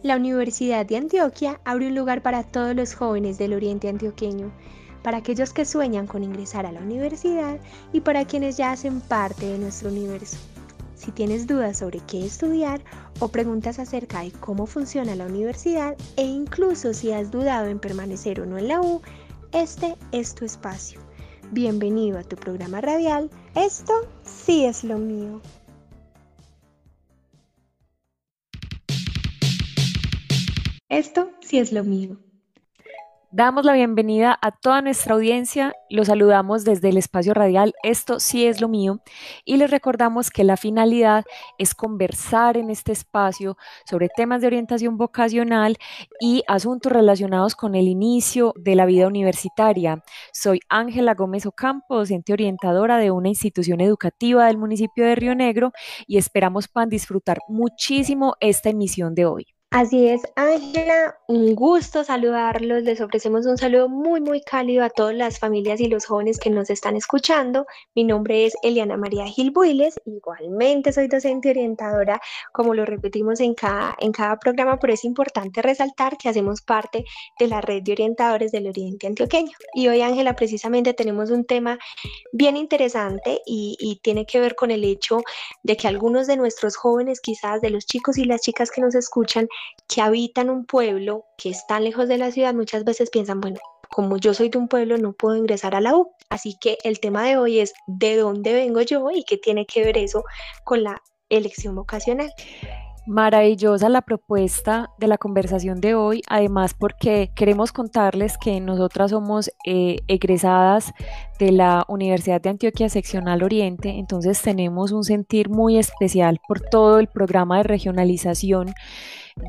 La Universidad de Antioquia abre un lugar para todos los jóvenes del oriente antioqueño, para aquellos que sueñan con ingresar a la universidad y para quienes ya hacen parte de nuestro universo. Si tienes dudas sobre qué estudiar o preguntas acerca de cómo funciona la universidad e incluso si has dudado en permanecer o no en la U, este es tu espacio. Bienvenido a tu programa radial. Esto sí es lo mío. Esto sí es lo mío. Damos la bienvenida a toda nuestra audiencia, los saludamos desde el espacio radial, esto sí es lo mío, y les recordamos que la finalidad es conversar en este espacio sobre temas de orientación vocacional y asuntos relacionados con el inicio de la vida universitaria. Soy Ángela Gómez Ocampo, docente orientadora de una institución educativa del municipio de Río Negro y esperamos puedan disfrutar muchísimo esta emisión de hoy. Así es, Ángela, un gusto saludarlos. Les ofrecemos un saludo muy, muy cálido a todas las familias y los jóvenes que nos están escuchando. Mi nombre es Eliana María Gil Builes, igualmente soy docente orientadora, como lo repetimos en cada, en cada programa, pero es importante resaltar que hacemos parte de la red de orientadores del Oriente Antioqueño. Y hoy, Ángela, precisamente tenemos un tema bien interesante y, y tiene que ver con el hecho de que algunos de nuestros jóvenes, quizás de los chicos y las chicas que nos escuchan, que habitan un pueblo que está lejos de la ciudad muchas veces piensan, bueno, como yo soy de un pueblo no puedo ingresar a la U. Así que el tema de hoy es de dónde vengo yo y qué tiene que ver eso con la elección vocacional. Maravillosa la propuesta de la conversación de hoy, además porque queremos contarles que nosotras somos eh, egresadas de la Universidad de Antioquia Seccional Oriente, entonces tenemos un sentir muy especial por todo el programa de regionalización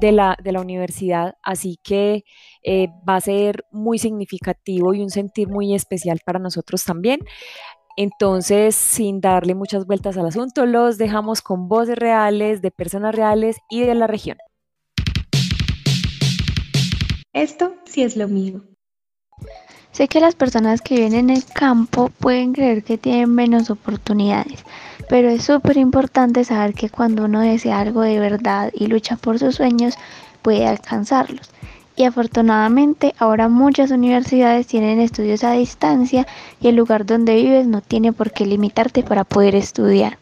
de la, de la universidad, así que eh, va a ser muy significativo y un sentir muy especial para nosotros también. Entonces, sin darle muchas vueltas al asunto, los dejamos con voces reales de personas reales y de la región. Esto sí es lo mío. Sé que las personas que viven en el campo pueden creer que tienen menos oportunidades, pero es súper importante saber que cuando uno desea algo de verdad y lucha por sus sueños, puede alcanzarlos. Y afortunadamente ahora muchas universidades tienen estudios a distancia y el lugar donde vives no tiene por qué limitarte para poder estudiar.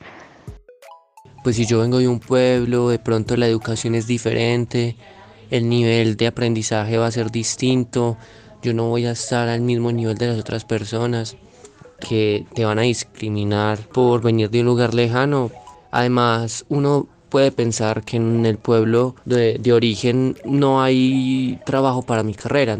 Pues si yo vengo de un pueblo, de pronto la educación es diferente, el nivel de aprendizaje va a ser distinto, yo no voy a estar al mismo nivel de las otras personas que te van a discriminar por venir de un lugar lejano. Además, uno puede pensar que en el pueblo de, de origen no hay trabajo para mi carrera.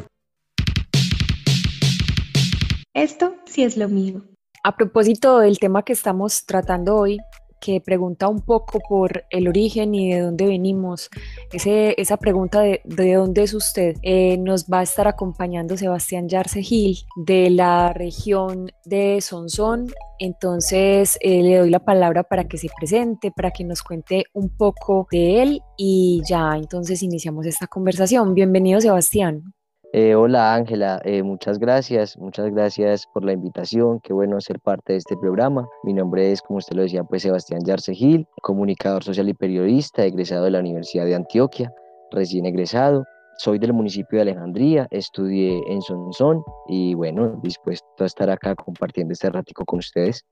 Esto sí es lo mío. A propósito del tema que estamos tratando hoy, que pregunta un poco por el origen y de dónde venimos. Ese, esa pregunta de, de dónde es usted eh, nos va a estar acompañando Sebastián Yarce Gil de la región de Sonsón. Entonces eh, le doy la palabra para que se presente, para que nos cuente un poco de él y ya entonces iniciamos esta conversación. Bienvenido Sebastián. Eh, hola Ángela, eh, muchas gracias, muchas gracias por la invitación, qué bueno ser parte de este programa. Mi nombre es, como usted lo decía, pues Sebastián Yarce Gil, comunicador social y periodista, egresado de la Universidad de Antioquia, recién egresado. Soy del municipio de Alejandría, estudié en Sonsón y bueno, dispuesto a estar acá compartiendo este ratico con ustedes.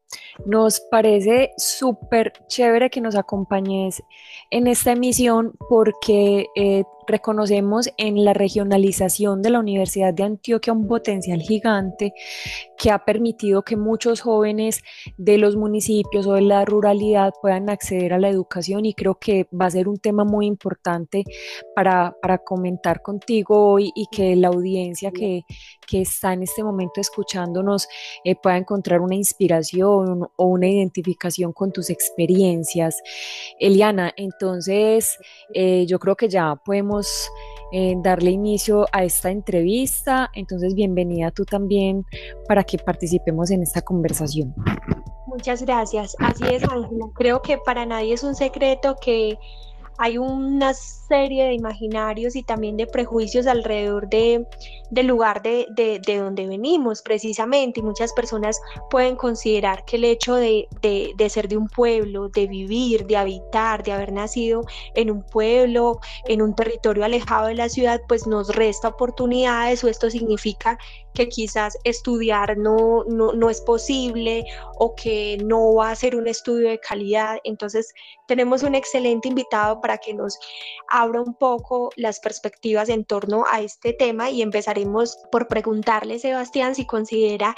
Nos parece súper chévere que nos acompañes en esta emisión porque eh, reconocemos en la regionalización de la Universidad de Antioquia un potencial gigante que ha permitido que muchos jóvenes de los municipios o de la ruralidad puedan acceder a la educación y creo que va a ser un tema muy importante para, para comentar contigo hoy y que la audiencia que, que está en este momento escuchándonos eh, pueda encontrar una inspiración o una identificación con tus experiencias. Eliana, entonces eh, yo creo que ya podemos eh, darle inicio a esta entrevista, entonces bienvenida tú también para que participemos en esta conversación. Muchas gracias. Así es, Ángela. Creo que para nadie es un secreto que hay una serie de imaginarios y también de prejuicios alrededor de, del lugar de, de, de, donde venimos precisamente. Y muchas personas pueden considerar que el hecho de, de ser de un pueblo, de vivir, de habitar, de haber nacido en un pueblo, en un territorio alejado de la ciudad, pues nos resta oportunidades o esto significa que quizás estudiar no, no, no es posible o que no va a ser un estudio de calidad. Entonces tenemos un excelente invitado para que nos abra un poco las perspectivas en torno a este tema y empezaremos por preguntarle, Sebastián, si considera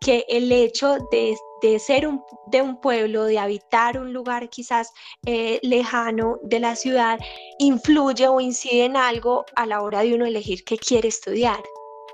que el hecho de, de ser un, de un pueblo, de habitar un lugar quizás eh, lejano de la ciudad, influye o incide en algo a la hora de uno elegir qué quiere estudiar.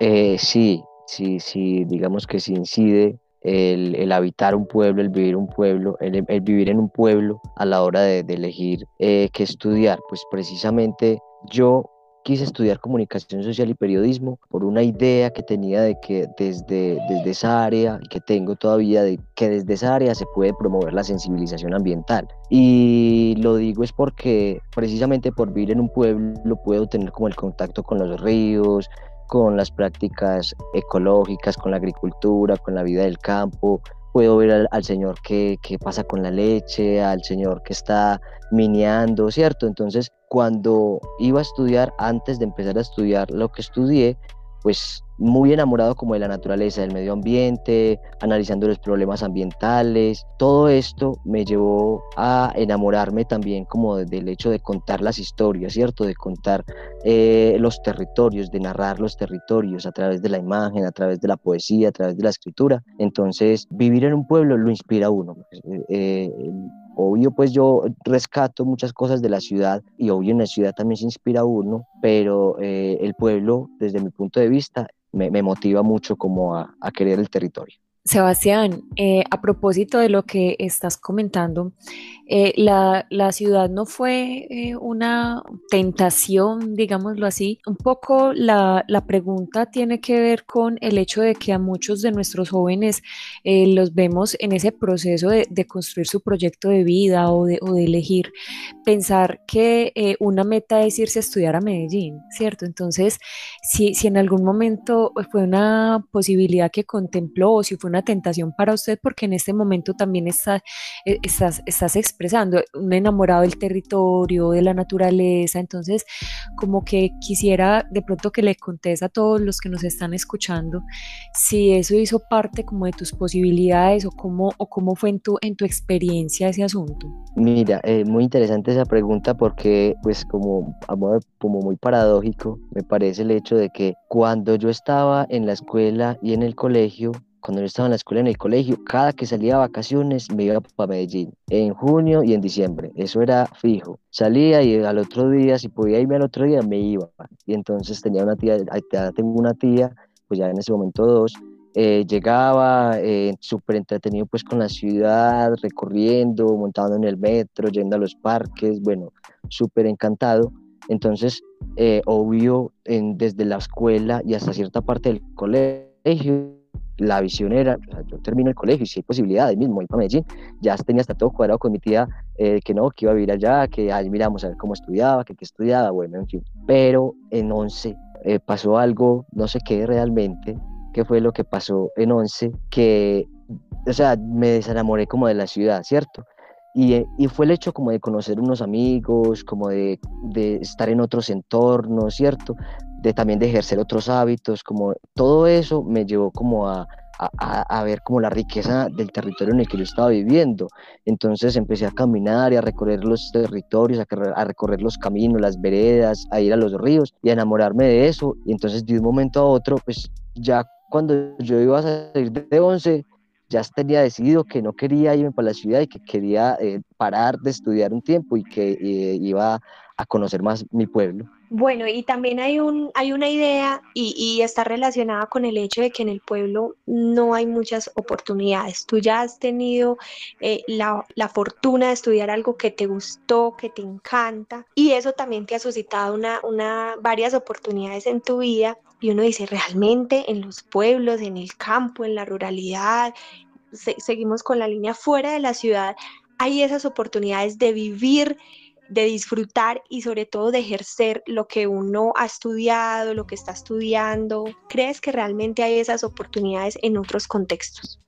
Eh, sí, sí, sí, digamos que sí incide el, habitar un pueblo, el vivir un pueblo, el, vivir en un pueblo a la hora de, elegir eh, qué estudiar. Pues precisamente yo quise estudiar comunicación social y periodismo por una idea que tenía de que desde, desde esa área, que tengo todavía, de que desde esa área se puede promover la sensibilización ambiental. Y lo digo es porque precisamente por vivir en un pueblo puedo tener como el contacto con los ríos, con las prácticas ecológicas, con la agricultura, con la vida del campo. Puedo ver al, señor que, que, pasa con la leche, al señor que está mineando, ¿cierto? Entonces, cuando iba a estudiar, antes de empezar a estudiar lo que estudié, pues muy enamorado como de la naturaleza, del medio ambiente, analizando los problemas ambientales. Todo esto me llevó a enamorarme también como del hecho de contar las historias, ¿cierto? De contar eh, los territorios, de narrar los territorios a través de la imagen, a través de la poesía, a través de la escritura. Entonces, vivir en un pueblo lo inspira a uno. Eh, eh, Obvio, pues yo rescato muchas cosas de la ciudad y obvio en la ciudad también se inspira uno, pero eh, el pueblo, desde mi punto de vista, me, motiva mucho como a querer el territorio. Sebastián, eh, a propósito de lo que estás comentando, eh, la, ciudad no fue eh, una tentación, digámoslo así. Un poco la, pregunta tiene que ver con el hecho de que a muchos de nuestros jóvenes los vemos en ese proceso de, construir su proyecto de vida o de, elegir, pensar que una meta es irse a estudiar a Medellín, ¿cierto? Entonces, si, si en algún momento fue una posibilidad que contempló o si fue una tentación para usted porque en este momento también está, eh, estás, estás expresando un enamorado del territorio, de la naturaleza, entonces como que quisiera de pronto que le contes a todos los que nos están escuchando si eso hizo parte como de tus posibilidades o cómo, o cómo fue en tu, en tu experiencia ese asunto. Mira, eh, muy interesante esa pregunta porque pues como, como muy paradójico me parece el hecho de que cuando yo estaba en la escuela y en el colegio, cuando yo estaba en la escuela, en el colegio, cada que salía a vacaciones me iba para Medellín, en junio y en diciembre, eso era fijo. Salía y al otro día, si podía irme al otro día, me iba. Y entonces tenía una tía, tengo una tía, pues ya en ese momento dos, eh, llegaba eh, súper entretenido pues con la ciudad, recorriendo, montando en el metro, yendo a los parques, bueno, súper encantado. Entonces, eh, obvio, en, desde la escuela y hasta cierta parte del colegio, la visión era, yo termino el colegio y si hay posibilidades mismo ir para Medellín, ya tenía hasta todo cuadrado con mi tía, eh, que no, que iba a vivir allá, que ahí miramos a ver cómo estudiaba, que qué estudiaba, bueno, en fin. Pero en 11 eh, pasó algo, no sé qué realmente, qué fue lo que pasó en 11, que, o sea, me desenamoré como de la ciudad, ¿cierto? Y, y, fue el hecho como de conocer unos amigos, como de, de, estar en otros entornos, ¿cierto? De también de ejercer otros hábitos, como todo eso me llevó como a, a, ver como la riqueza del territorio en el que yo estaba viviendo. Entonces empecé a caminar y a recorrer los territorios, a, recorrer los caminos, las veredas, a ir a los ríos y a enamorarme de eso. Y entonces de un momento a otro, pues ya cuando yo iba a salir de 11, ya tenía decidido que no quería irme para la ciudad y que quería eh, parar de estudiar un tiempo y que eh, iba a conocer más mi pueblo. Bueno, y también hay, un, hay una idea y, está relacionada con el hecho de que en el pueblo no hay muchas oportunidades. Tú ya has tenido eh, la, fortuna de estudiar algo que te gustó, que te encanta, y eso también te ha suscitado una, una, varias oportunidades en tu vida. Y uno dice, realmente en los pueblos, en el campo, en la ruralidad, seguimos con la línea fuera de la ciudad, hay esas oportunidades de vivir de disfrutar y sobre todo de ejercer lo que uno ha estudiado, lo que está estudiando? ¿Crees que realmente hay esas oportunidades en otros contextos?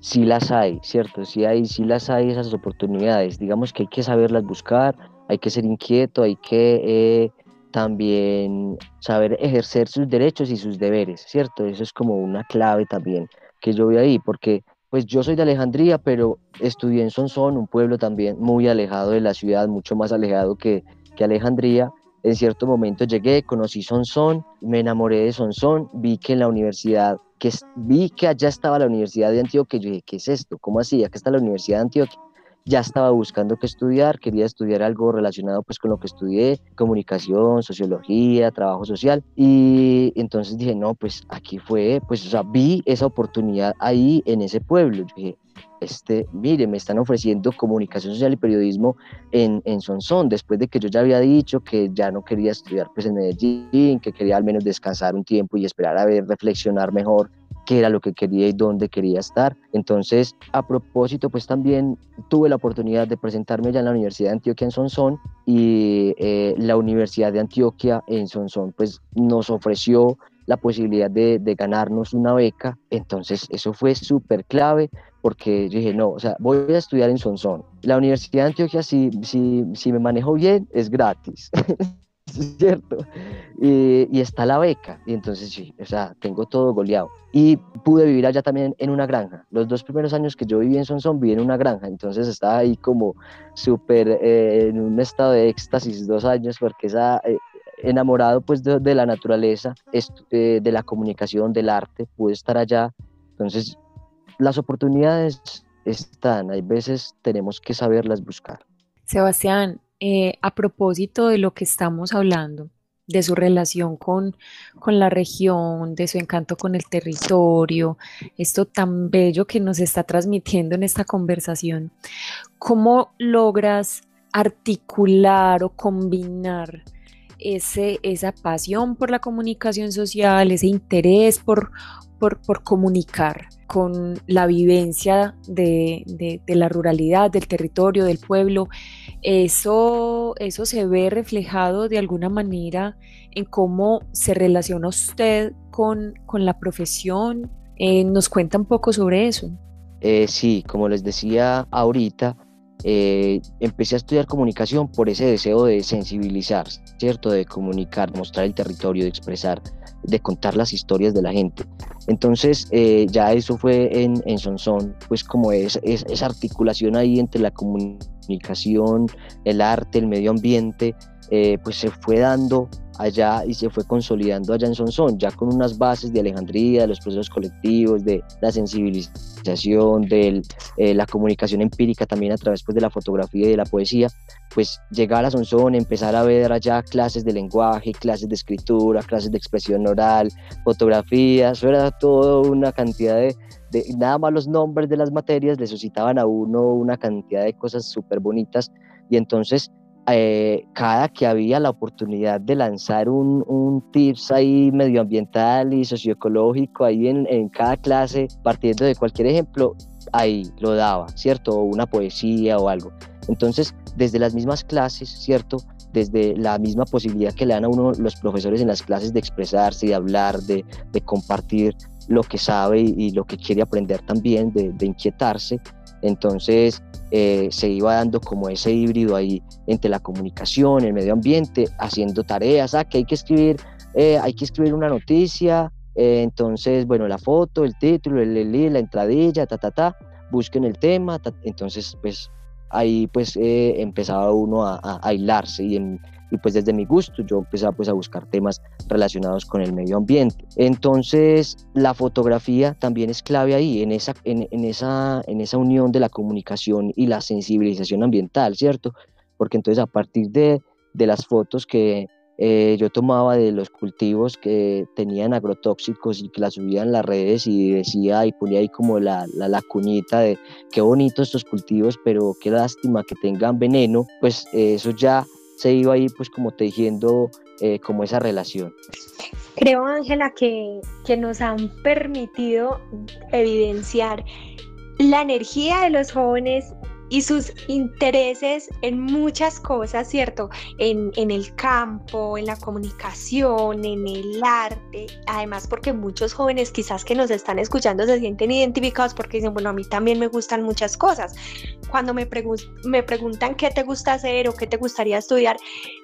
Sí las hay, ¿cierto? Sí hay, sí las hay esas oportunidades. Digamos que hay que saberlas buscar, hay que ser inquieto, hay que eh, también saber ejercer sus derechos y sus deberes, ¿cierto? Eso es como una clave también que yo vi ahí, porque pues yo soy de Alejandría, pero estudié en Sonsón, un pueblo también muy alejado de la ciudad, mucho más alejado que, que Alejandría. En cierto momento llegué, conocí Sonsón, me enamoré de Sonsón, vi que en la universidad, que vi que allá estaba la Universidad de Antioquia, yo dije, ¿qué es esto? ¿Cómo así? Acá está la Universidad de Antioquia ya estaba buscando qué estudiar, quería estudiar algo relacionado pues con lo que estudié, comunicación, sociología, trabajo social y entonces dije, no, pues aquí fue, pues o sea, vi esa oportunidad ahí en ese pueblo, dije, este, mire, me están ofreciendo comunicación social y periodismo en, en Sonsón, después de que yo ya había dicho que ya no quería estudiar pues en Medellín, que quería al menos descansar un tiempo y esperar a ver, reflexionar mejor qué era lo que quería y dónde quería estar. Entonces, a propósito, pues también tuve la oportunidad de presentarme ya en la Universidad de Antioquia en Sonsón y eh, la Universidad de Antioquia en Sonsón pues nos ofreció la posibilidad de, de ganarnos una beca. Entonces, eso fue súper clave porque dije, no, o sea, voy a estudiar en Sonsón. La Universidad de Antioquia, si, si, si me manejo bien, es gratis. ¿cierto? Y, está la beca, y entonces sí, o sea, tengo todo goleado. Y pude vivir allá también en una granja. Los dos primeros años que yo viví en Sonsón, viví en una granja, entonces estaba ahí como súper eh, en un estado de éxtasis dos años, porque esa, eh, enamorado pues de, la naturaleza, eh, de la comunicación, del arte, pude estar allá. Entonces, las oportunidades están, hay veces tenemos que saberlas buscar. Sebastián, eh, a propósito de lo que estamos hablando, de su relación con, con, la región, de su encanto con el territorio, esto tan bello que nos está transmitiendo en esta conversación, ¿cómo logras articular o combinar ese, esa pasión por la comunicación social, ese interés por, por, comunicar con la vivencia de, de, la ruralidad, del territorio, del pueblo, eso, eso se ve reflejado de alguna manera en cómo se relaciona usted con, con la profesión. Eh, ¿Nos cuenta un poco sobre eso? Eh, sí, como les decía ahorita, eh, empecé a estudiar comunicación por ese deseo de sensibilizar, ¿cierto? De comunicar, mostrar el territorio, de expresar, de contar las historias de la gente. Entonces, eh, ya eso fue en, en Sonsón, pues como es, esa articulación ahí entre la comunicación, el arte, el medio ambiente, eh, pues se fue dando allá y se fue consolidando allá en Sonsón, ya con unas bases de Alejandría, de los procesos colectivos, de la sensibilización, de eh, la comunicación empírica también a través pues, de la fotografía y de la poesía, pues llegar a Sonsón, empezar a ver allá clases de lenguaje, clases de escritura, clases de expresión oral, fotografía, eso era todo una cantidad de, de nada más los nombres de las materias le suscitaban a uno una cantidad de cosas súper bonitas y entonces eh, cada que había la oportunidad de lanzar un, un, tips ahí medioambiental y socioecológico ahí en, en, cada clase, partiendo de cualquier ejemplo, ahí lo daba, ¿cierto? O una poesía o algo. Entonces, desde las mismas clases, ¿cierto? Desde la misma posibilidad que le dan a uno los profesores en las clases de expresarse, de hablar, de, de compartir lo que sabe y, y, lo que quiere aprender también, de, de inquietarse. Entonces, eh, se iba dando como ese híbrido ahí entre la comunicación, el medio ambiente, haciendo tareas, ah, que hay que escribir, eh, hay que escribir una noticia, eh, entonces, bueno, la foto, el título, el, el, la entradilla, ta, ta, ta, busquen el tema, entonces, pues ahí pues empezaba uno a, a, a hilarse y en, y pues desde mi gusto yo empecé pues a buscar temas relacionados con el medio ambiente. Entonces la fotografía también es clave ahí, en esa, en esa, en esa unión de la comunicación y la sensibilización ambiental, ¿cierto? Porque entonces a partir de, de las fotos que eh, yo tomaba de los cultivos que tenían agrotóxicos y que las subía en las redes y decía y ponía ahí como la, la, la cuñita de qué bonitos estos cultivos, pero qué lástima que tengan veneno, pues eh, eso ya se iba ahí pues como tejiendo eh, como esa relación. Creo, Ángela, que, que nos han permitido evidenciar la energía de los jóvenes y sus intereses en muchas cosas, ¿cierto? En, en, el campo, en la comunicación, en el arte, además porque muchos jóvenes quizás que nos están escuchando se sienten identificados porque dicen, bueno, a mí también me gustan muchas cosas. Cuando me, me preguntan qué te gusta hacer o qué te gustaría estudiar,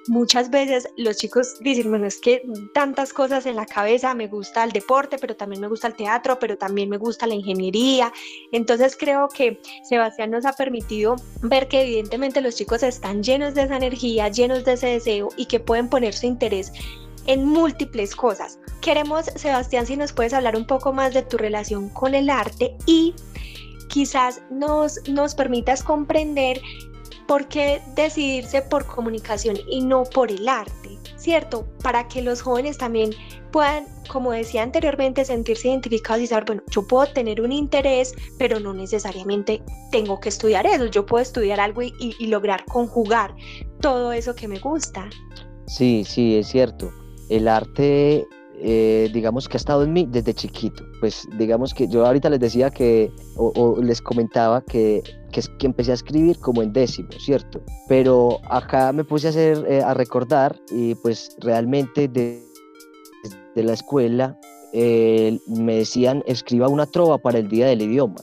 muchas veces los chicos dicen, bueno, es que tantas cosas en la cabeza, me gusta el deporte, pero también me gusta el teatro, pero también me gusta la ingeniería. Entonces creo que Sebastián nos ha permitido ver que evidentemente los chicos están llenos de esa energía, llenos de ese deseo y que pueden poner su interés en múltiples cosas. Queremos, Sebastián, si nos puedes hablar un poco más de tu relación con el arte y quizás nos, nos permitas comprender por qué decidirse por comunicación y no por el arte, ¿cierto? Para que los jóvenes también puedan, como decía anteriormente, sentirse identificados y saber, bueno, yo puedo tener un interés, pero no necesariamente tengo que estudiar eso, yo puedo estudiar algo y, lograr conjugar todo eso que me gusta. Sí, sí, es cierto. El arte eh, digamos que ha estado en mí desde chiquito. Pues digamos que yo ahorita les decía que, o, les comentaba que, que, que, empecé a escribir como en décimo, ¿cierto? Pero acá me puse a hacer, eh, a recordar y pues realmente de, de la escuela eh, me decían escriba una trova para el día del idioma.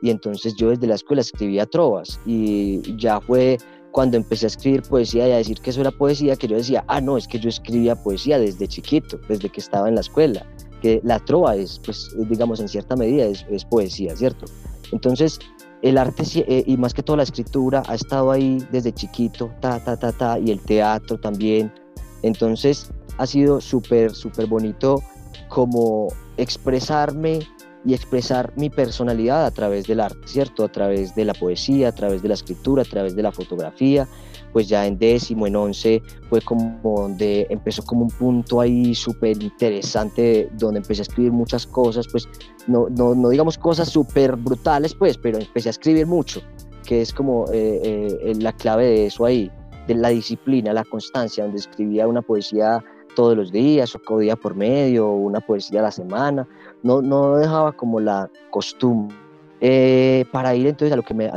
Y entonces yo desde la escuela escribía trovas y ya fue cuando empecé a escribir poesía y a decir que eso era poesía, que yo decía, ah, no, es que yo escribía poesía desde chiquito, desde que estaba en la escuela, que la trova es, pues, digamos, en cierta medida es, es poesía, ¿cierto? Entonces, el arte eh, y más que todo la escritura ha estado ahí desde chiquito, ta, ta, ta, ta, y el teatro también. Entonces, ha sido súper, súper bonito como expresarme y expresar mi personalidad a través del arte, ¿cierto? A través de la poesía, a través de la escritura, a través de la fotografía. Pues ya en décimo, en once, fue como donde empezó como un punto ahí súper interesante, donde empecé a escribir muchas cosas, pues no, no, no digamos cosas súper brutales, pues, pero empecé a escribir mucho, que es como eh, eh, la clave de eso ahí, de la disciplina, la constancia, donde escribía una poesía todos los días o día por medio, una poesía a la semana, no, no dejaba como la costumbre. Eh, para ir entonces a lo que me,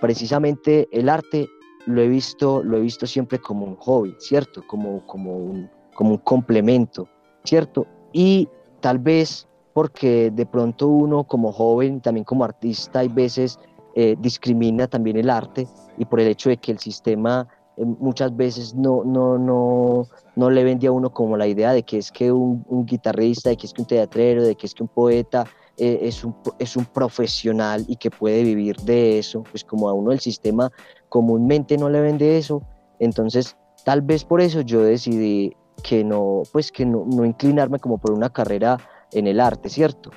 precisamente el arte lo he visto, lo he visto siempre como un hobby, ¿cierto? Como, como, un, como un complemento, ¿cierto? Y tal vez porque de pronto uno como joven, también como artista, hay veces eh, discrimina también el arte y por el hecho de que el sistema muchas veces no, no, no, no le vendía a uno como la idea de que es que un, guitarrista, de que es que un teatrero, de que es que un poeta eh, es, un, es un profesional y que puede vivir de eso, pues como a uno el sistema comúnmente no le vende eso, entonces tal vez por eso yo decidí que no, pues que no, no inclinarme como por una carrera en el arte, ¿cierto?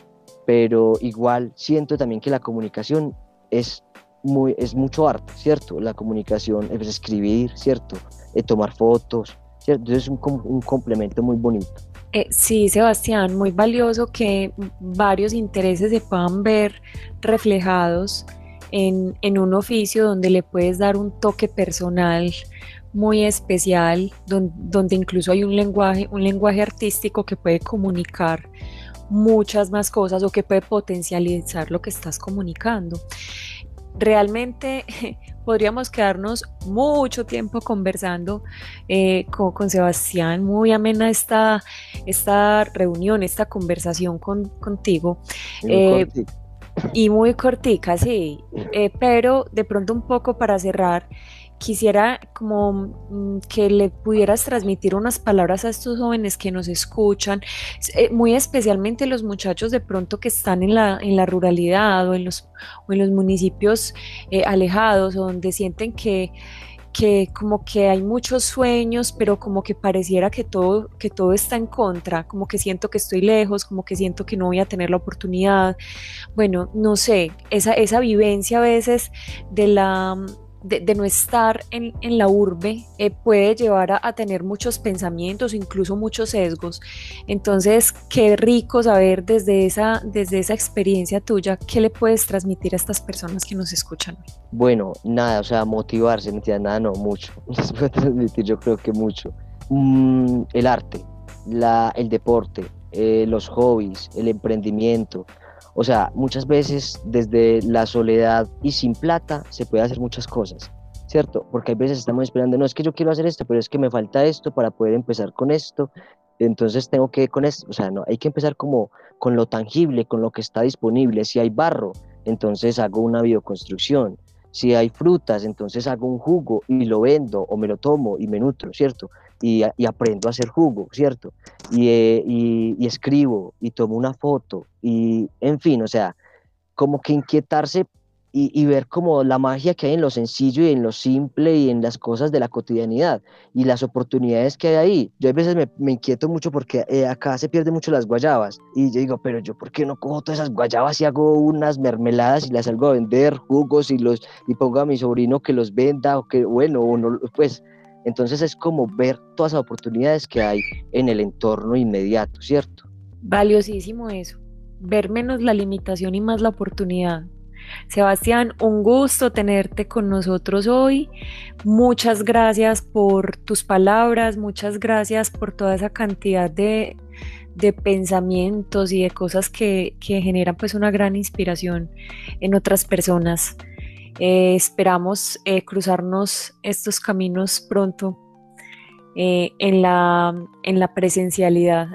Pero igual siento también que la comunicación es muy, es mucho arte, ¿cierto? La comunicación, es escribir, ¿cierto? Tomar fotos, ¿cierto? Entonces es un, un complemento muy bonito. Eh, sí, Sebastián, muy valioso que varios intereses se puedan ver reflejados en, en, un oficio donde le puedes dar un toque personal muy especial, donde, donde incluso hay un lenguaje, un lenguaje artístico que puede comunicar muchas más cosas o que puede potencializar lo que estás comunicando realmente podríamos quedarnos mucho tiempo conversando eh, con, Sebastián, muy amena esta, esta reunión, esta conversación contigo. Eh, y muy cortica, sí, eh, pero de pronto un poco para cerrar, quisiera como mm, que le pudieras transmitir unas palabras a estos jóvenes que nos escuchan, eh, muy especialmente los muchachos de pronto que están en la, en la ruralidad o en los, o en los municipios eh, alejados o donde sienten que que como que hay muchos sueños, pero como que pareciera que todo, que todo está en contra, como que siento que estoy lejos, como que siento que no voy a tener la oportunidad. Bueno, no sé, esa, esa vivencia a veces de la, de, no estar en, la urbe eh, puede llevar a, tener muchos pensamientos, incluso muchos sesgos. Entonces, qué rico saber desde esa, desde esa experiencia tuya, qué le puedes transmitir a estas personas que nos escuchan. Bueno, nada, o sea, motivarse, nada, no, mucho. Les puedo transmitir, yo creo que mucho. Mm, el arte, la, el deporte, eh, los hobbies, el emprendimiento, O sea, muchas veces desde la soledad y sin plata se puede hacer muchas cosas, ¿cierto? Porque hay veces estamos esperando, no es que yo quiero hacer esto, pero es que me falta esto para poder empezar con esto, entonces tengo que con esto, o sea, no, hay que empezar como con lo tangible, con lo que está disponible. Si hay barro, entonces hago una bioconstrucción. Si hay frutas, entonces hago un jugo y lo vendo o me lo tomo y me nutro, ¿cierto? Y, aprendo a hacer jugo, ¿cierto? Eh, y, escribo y tomo una foto y, en fin, o sea, como que inquietarse y, ver como la magia que hay en lo sencillo y en lo simple y en las cosas de la cotidianidad y las oportunidades que hay ahí. Yo a veces me, inquieto mucho porque eh, acá se pierden mucho las guayabas y yo digo, pero yo por qué no cojo todas esas guayabas y hago unas mermeladas y las salgo a vender, jugos y los y pongo a mi sobrino que los venda o que bueno, o no, pues entonces es como ver todas las oportunidades que hay en el entorno inmediato, ¿cierto? Valiosísimo eso, ver menos la limitación y más la oportunidad. Sebastián, un gusto tenerte con nosotros hoy. Muchas gracias por tus palabras, muchas gracias por toda esa cantidad de, pensamientos y de cosas que, generan pues una gran inspiración en otras personas. Eh, esperamos eh, cruzarnos estos caminos pronto eh, en, la, en la presencialidad.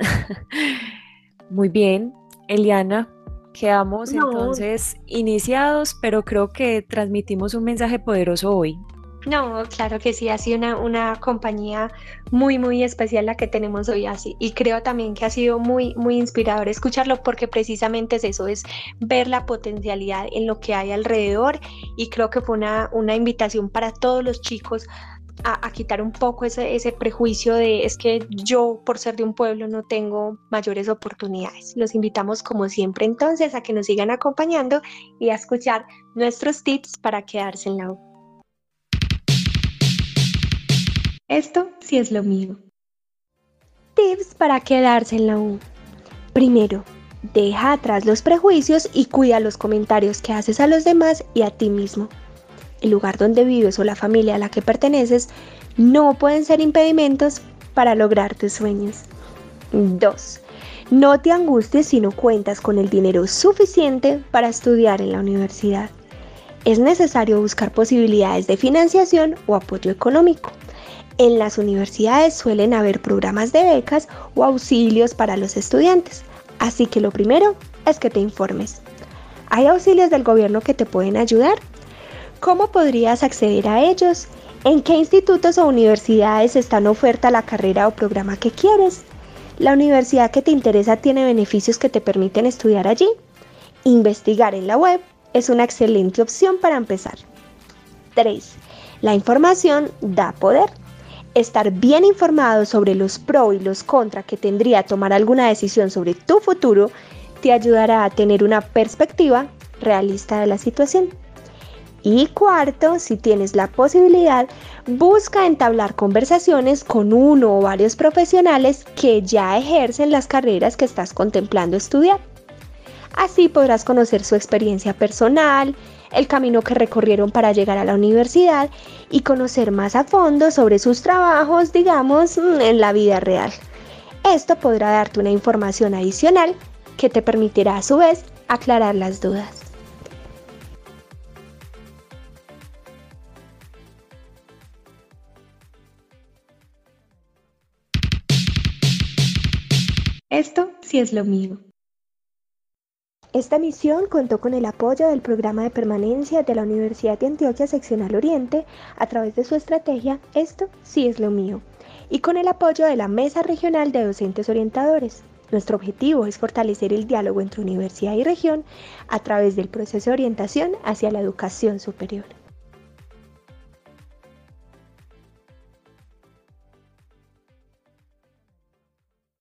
Muy bien, Eliana, Quedamos entonces iniciados, pero creo que transmitimos un mensaje poderoso hoy. No, claro que sí, ha sido una, una, compañía muy, muy especial la que tenemos hoy así. Y creo también que ha sido muy, muy inspirador escucharlo porque precisamente es eso, es ver la potencialidad en lo que hay alrededor. Y creo que fue una, una invitación para todos los chicos a, quitar un poco ese, ese, prejuicio de es que yo por ser de un pueblo no tengo mayores oportunidades. Los invitamos como siempre entonces a que nos sigan acompañando y a escuchar nuestros tips para quedarse en la U. Esto sí es lo mío. Tips para quedarse en la U. Primero, deja atrás los prejuicios y cuida los comentarios que haces a los demás y a ti mismo el lugar donde vives o la familia a la que perteneces no pueden ser impedimentos para lograr tus sueños. 2. No te angusties si no cuentas con el dinero suficiente para estudiar en la universidad. Es necesario buscar posibilidades de financiación o apoyo económico. En las universidades suelen haber programas de becas o auxilios para los estudiantes, así que lo primero es que te informes. ¿Hay auxilios del gobierno que te pueden ayudar? ¿Cómo podrías acceder a ellos? ¿En qué institutos o universidades está en oferta la carrera o programa que quieres? ¿La universidad que te interesa tiene beneficios que te permiten estudiar allí? Investigar en la web es una excelente opción para empezar. 3. La información da poder. Estar bien informado sobre los pros y los contra que tendría tomar alguna decisión sobre tu futuro te ayudará a tener una perspectiva realista de la situación. Y cuarto, si tienes la posibilidad, busca entablar conversaciones con uno o varios profesionales que ya ejercen las carreras que estás contemplando estudiar. Así podrás conocer su experiencia personal, el camino que recorrieron para llegar a la universidad y conocer más a fondo sobre sus trabajos, digamos, en la vida real. Esto podrá darte una información adicional que te permitirá a su vez aclarar las dudas. Esto sí es lo mío. Esta misión contó con el apoyo del programa de permanencia de la Universidad de Antioquia Seccional Oriente a través de su estrategia Esto sí es lo mío y con el apoyo de la Mesa Regional de Docentes Orientadores. Nuestro objetivo es fortalecer el diálogo entre universidad y región a través del proceso de orientación hacia la educación superior.